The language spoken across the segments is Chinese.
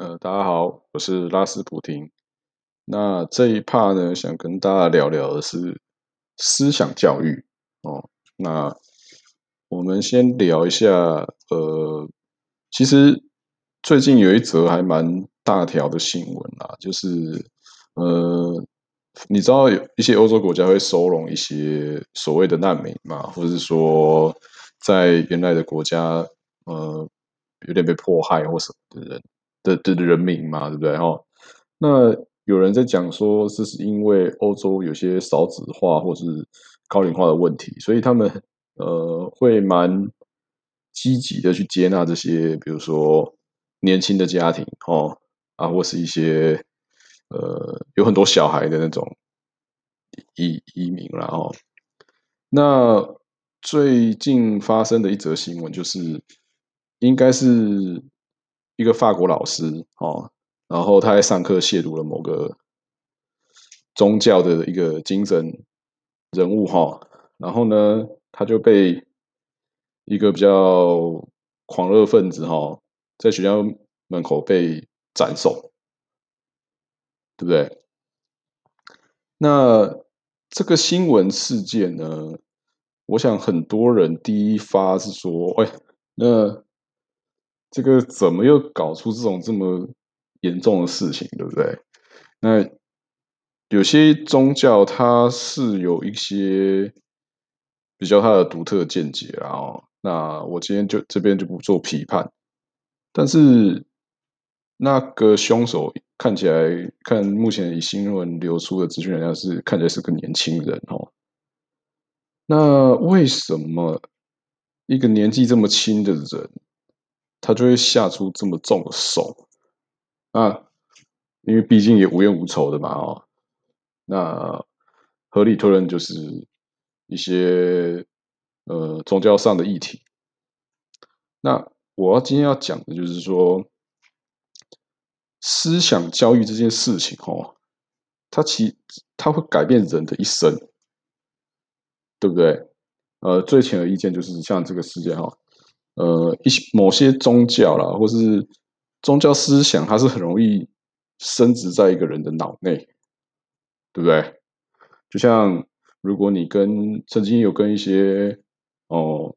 呃，大家好，我是拉斯普廷。那这一趴呢，想跟大家聊聊的是思想教育哦。那我们先聊一下，呃，其实最近有一则还蛮大条的新闻啊，就是呃，你知道有一些欧洲国家会收容一些所谓的难民嘛，或者是说在原来的国家，呃，有点被迫害或什么的人。的的人民嘛，对不对？哈，那有人在讲说，这是因为欧洲有些少子化或是高龄化的问题，所以他们呃会蛮积极的去接纳这些，比如说年轻的家庭，哦啊，或是一些呃有很多小孩的那种移移民然后那最近发生的一则新闻就是，应该是。一个法国老师哦，然后他在上课亵渎了某个宗教的一个精神人物哈，然后呢，他就被一个比较狂热分子哈，在学校门口被斩首，对不对？那这个新闻事件呢，我想很多人第一发是说，哎，那。这个怎么又搞出这种这么严重的事情，对不对？那有些宗教它是有一些比较它的独特见解啊。哦，那我今天就这边就不做批判。但是那个凶手看起来，看目前以新闻流出的资讯来讲，是看起来是个年轻人哦。那为什么一个年纪这么轻的人？他就会下出这么重的手啊，因为毕竟也无冤无仇的嘛哦。那合理推论就是一些呃宗教上的议题。那我要今天要讲的就是说，思想教育这件事情哦，它其它会改变人的一生，对不对？呃，最浅的意见就是像这个世界哈。呃，一些某些宗教啦，或是宗教思想，它是很容易升值在一个人的脑内，对不对？就像如果你跟曾经有跟一些哦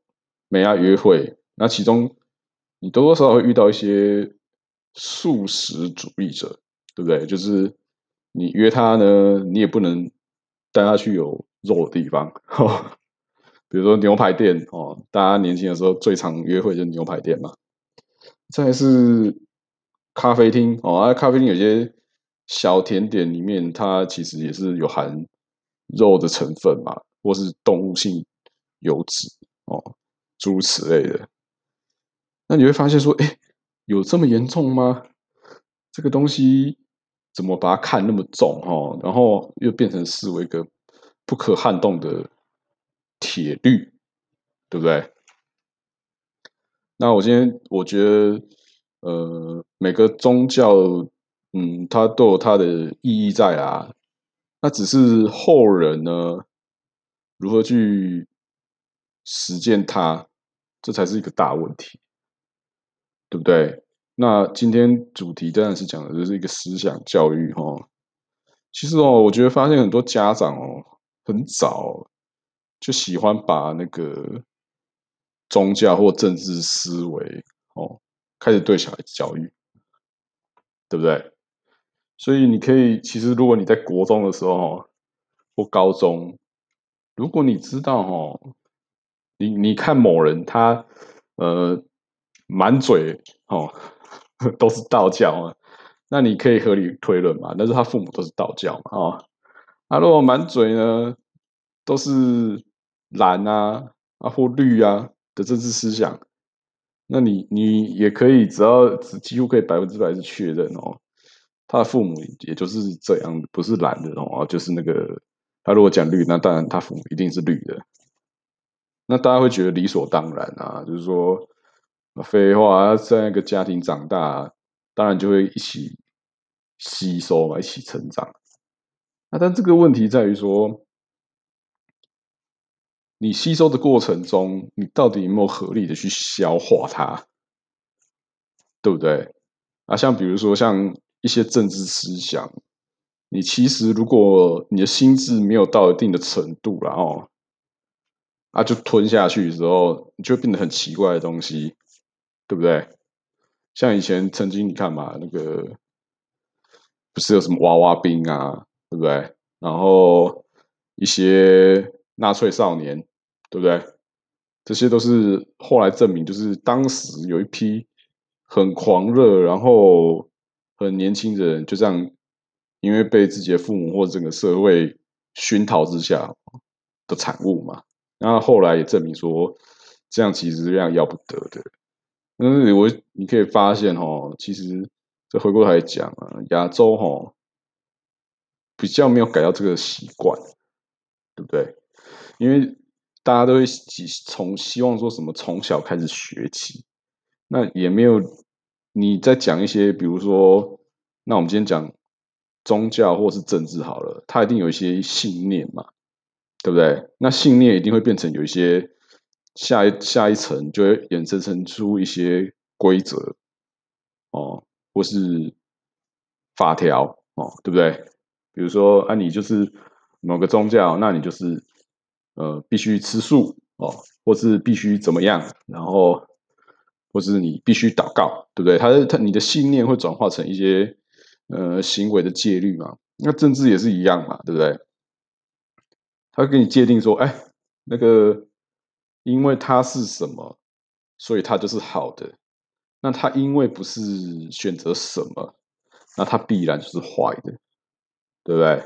美亚约会，那其中你多多少少会遇到一些素食主义者，对不对？就是你约他呢，你也不能带他去有肉的地方。比如说牛排店哦，大家年轻的时候最常约会就是牛排店嘛。再是咖啡厅哦，啊，咖啡厅有些小甜点里面，它其实也是有含肉的成分嘛，或是动物性油脂哦，诸如此类的。那你会发现说，哎，有这么严重吗？这个东西怎么把它看那么重哈？然后又变成视为一个不可撼动的。铁律，对不对？那我今天我觉得，呃，每个宗教，嗯，它都有它的意义在啊。那只是后人呢，如何去实践它，这才是一个大问题，对不对？那今天主题当然是讲的就是一个思想教育哦。其实哦，我觉得发现很多家长哦，很早。就喜欢把那个宗教或政治思维哦，开始对小孩子教育，对不对？所以你可以，其实如果你在国中的时候或高中，如果你知道哦，你你看某人他呃满嘴哦 都是道教啊，那你可以合理推论嘛，但是他父母都是道教嘛啊，他如果满嘴呢都是。蓝啊啊或绿啊的政治思想，那你你也可以，只要只几乎可以百分之百是确认哦，他的父母也就是这样，不是蓝的哦，就是那个他如果讲绿，那当然他父母一定是绿的。那大家会觉得理所当然啊，就是说废话，在那个家庭长大，当然就会一起吸收嘛，一起成长。那但这个问题在于说。你吸收的过程中，你到底有没有合理的去消化它，对不对？啊，像比如说像一些政治思想，你其实如果你的心智没有到一定的程度，然后啊就吞下去的时候，你就变得很奇怪的东西，对不对？像以前曾经你看嘛，那个不是有什么娃娃兵啊，对不对？然后一些纳粹少年，对不对？这些都是后来证明，就是当时有一批很狂热，然后很年轻的人就这样，因为被自己的父母或整个社会熏陶之下的产物嘛。然后后来也证明说，这样其实是非常要不得的。但是，我你可以发现哦，其实这回过头来讲啊，亚洲哈比较没有改掉这个习惯，对不对？因为大家都会从希望说什么从小开始学起，那也没有你在讲一些，比如说，那我们今天讲宗教或是政治好了，它一定有一些信念嘛，对不对？那信念一定会变成有一些。下一下一层就会衍生成出一些规则哦，或是法条哦，对不对？比如说啊，你就是某个宗教，那你就是呃必须吃素哦，或是必须怎么样，然后或是你必须祷告，对不对？他他你的信念会转化成一些呃行为的戒律嘛？那政治也是一样嘛，对不对？他给你界定说，哎，那个。因为它是什么，所以它就是好的。那它因为不是选择什么，那它必然就是坏的，对不对？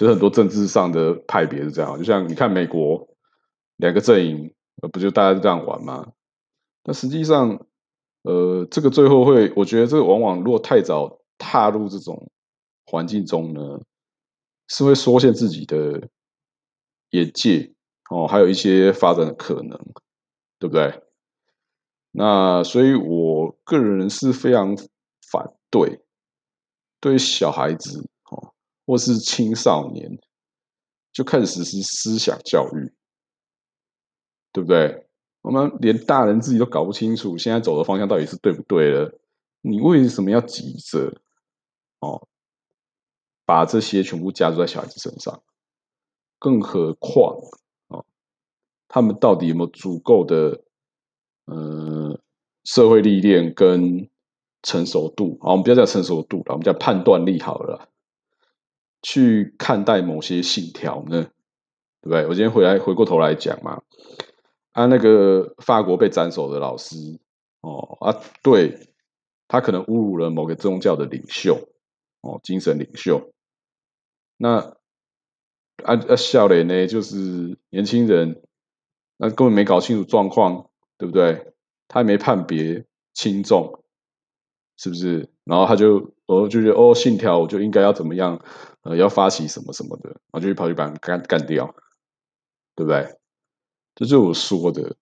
就是很多政治上的派别是这样。就像你看美国两个阵营，不就大家这样玩吗？那实际上，呃，这个最后会，我觉得这个往往如果太早踏入这种环境中呢，是会缩限自己的眼界。哦，还有一些发展的可能，对不对？那所以，我个人是非常反对对小孩子，或是青少年就开始实施思想教育，对不对？我们连大人自己都搞不清楚现在走的方向到底是对不对了，你为什么要急着哦，把这些全部加注在小孩子身上？更何况。他们到底有没有足够的呃社会历练跟成熟度？好，我们不要讲成熟度了，我们讲判断力好了。去看待某些信条呢？对不对？我今天回来回过头来讲嘛，啊，那个法国被斩首的老师哦啊，对他可能侮辱了某个宗教的领袖哦，精神领袖。那啊啊，笑脸呢，就是年轻人。那根本没搞清楚状况，对不对？他也没判别轻重，是不是？然后他就，我就觉得，哦，信条我就应该要怎么样，呃，要发起什么什么的，然后就去跑去把干干掉，对不对？这就是我说的，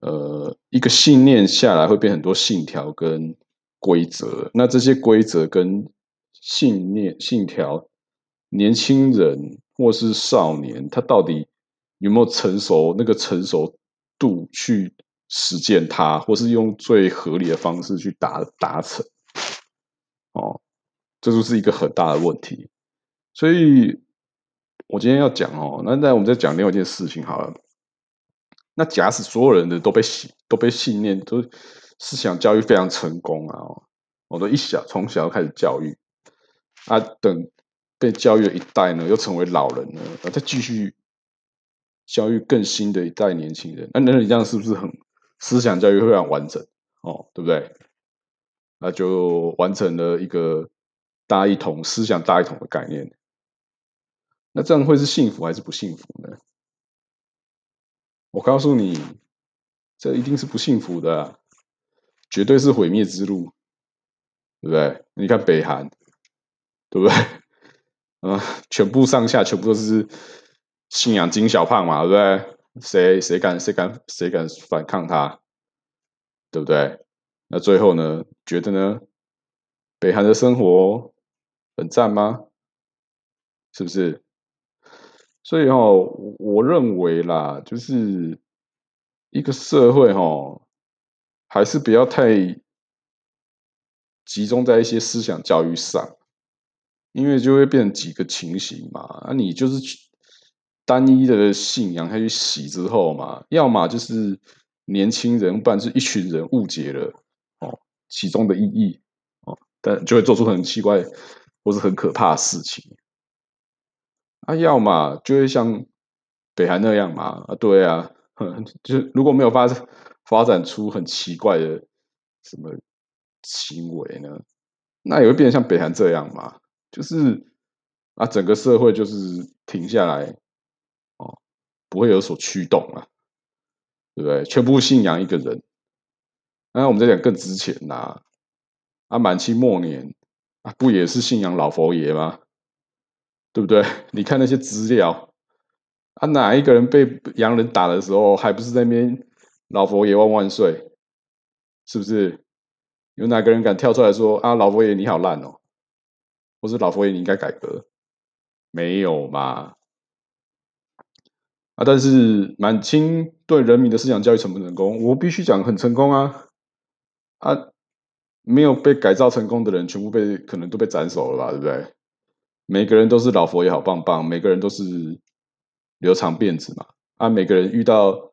呃，一个信念下来会变很多信条跟规则，那这些规则跟信念、信条，年轻人或是少年，他到底？有没有成熟那个成熟度去实践它，或是用最合理的方式去达达成？哦，这就是一个很大的问题。所以，我今天要讲哦，那那我们再讲另外一件事情好了。那假使所有人的都被信都被信念都思想教育非常成功啊，我都一小从小开始教育啊，等被教育的一代呢，又成为老人了，再继续。教育更新的一代年轻人，那那你这样是不是很思想教育非常完整哦？对不对？那就完成了一个大一统思想大一统的概念。那这样会是幸福还是不幸福呢？我告诉你，这一定是不幸福的，绝对是毁灭之路，对不对？你看北韩，对不对？嗯，全部上下全部都是。信仰金小胖嘛，对不对？谁谁敢谁敢谁敢反抗他，对不对？那最后呢？觉得呢？北韩的生活很赞吗？是不是？所以哦，我认为啦，就是一个社会哈，还是不要太集中在一些思想教育上，因为就会变成几个情形嘛。啊，你就是单一的信仰下去洗之后嘛，要么就是年轻人，不然是一群人误解了其中的意义哦，但就会做出很奇怪或是很可怕的事情。啊，要么就会像北韩那样嘛，啊，对啊，就如果没有发发展出很奇怪的什么行为呢，那也会变得像北韩这样嘛，就是啊，整个社会就是停下来哦，不会有所驱动啊，对不对？全部信仰一个人，那我们再讲更值钱呐，啊，满清末年啊，不也是信仰老佛爷吗？对不对？你看那些资料，啊，哪一个人被洋人打的时候，还不是在那边老佛爷万万岁？是不是？有哪个人敢跳出来说啊，老佛爷你好烂哦，或是老佛爷你应该改革？没有嘛？啊，但是满清对人民的思想教育成不成功？我必须讲很成功啊！啊，没有被改造成功的人，全部被可能都被斩首了吧？对不对？每个人都是老佛爷好棒棒，每个人都是留长辫子嘛。啊，每个人遇到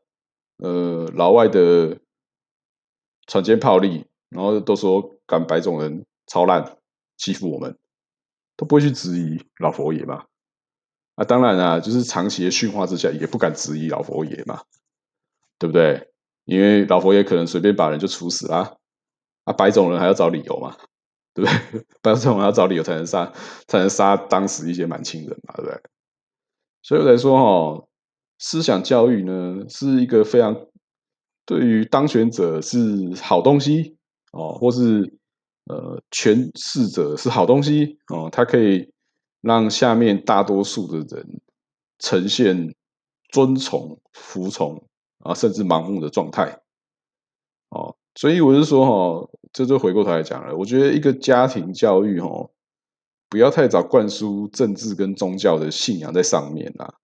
呃老外的船坚炮利，然后都说赶白种人超烂，欺负我们，都不会去质疑老佛爷嘛。啊，当然啊，就是长期的驯化之下，也不敢质疑老佛爷嘛，对不对？因为老佛爷可能随便把人就处死啦，啊白种人还要找理由嘛。对不对？白种人要找理由才能杀，才能杀当时一些满清人嘛，对不对？所以我才说哈，思想教育呢是一个非常对于当权者是好东西哦，或是呃权势者是好东西哦，它可以让下面大多数的人呈现尊崇、服从啊，甚至盲目的状态哦。所以我是说哈。这就回过头来讲了，我觉得一个家庭教育，哦，不要太早灌输政治跟宗教的信仰在上面啦。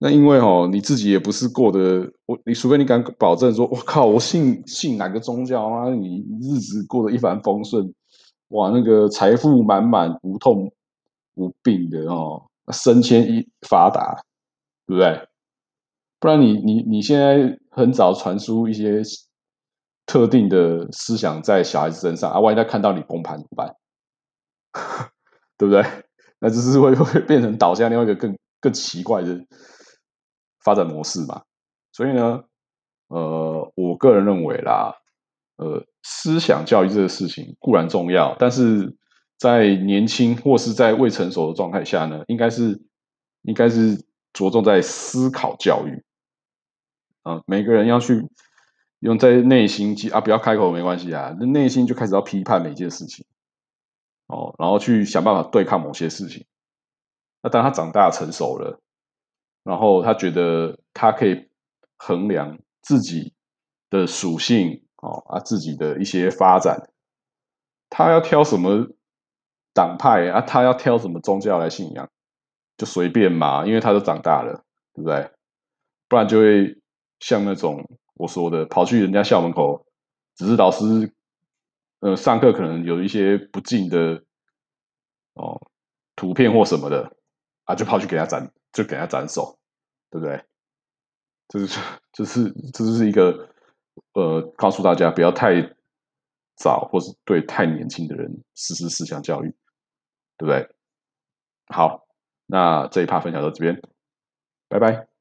那因为哦，你自己也不是过得我，你除非你敢保证说，我靠，我信信哪个宗教啊？你日子过得一帆风顺，哇，那个财富满满，无痛无病的哦，升迁一发达，对不对？不然你你你现在很早传输一些。特定的思想在小孩子身上啊，万一他看到你崩盘怎么办？对不对？那只是会会变成导向另外一个更更奇怪的发展模式嘛。所以呢，呃，我个人认为啦，呃，思想教育这个事情固然重要，但是在年轻或是在未成熟的状态下呢，应该是应该是着重在思考教育啊，每个人要去。用在内心啊，不要开口没关系啊，那内心就开始要批判每件事情，哦，然后去想办法对抗某些事情。那当他长大成熟了，然后他觉得他可以衡量自己的属性，哦啊，自己的一些发展，他要挑什么党派啊，他要挑什么宗教来信仰，就随便嘛，因为他都长大了，对不对？不然就会像那种。我说的跑去人家校门口，只是老师，呃，上课可能有一些不敬的哦图片或什么的啊，就跑去给他斩，就给他斩首，对不对？这是这是这是一个呃，告诉大家不要太早，或是对太年轻的人实施思想教育，对不对？好，那这一趴分享到这边，拜拜。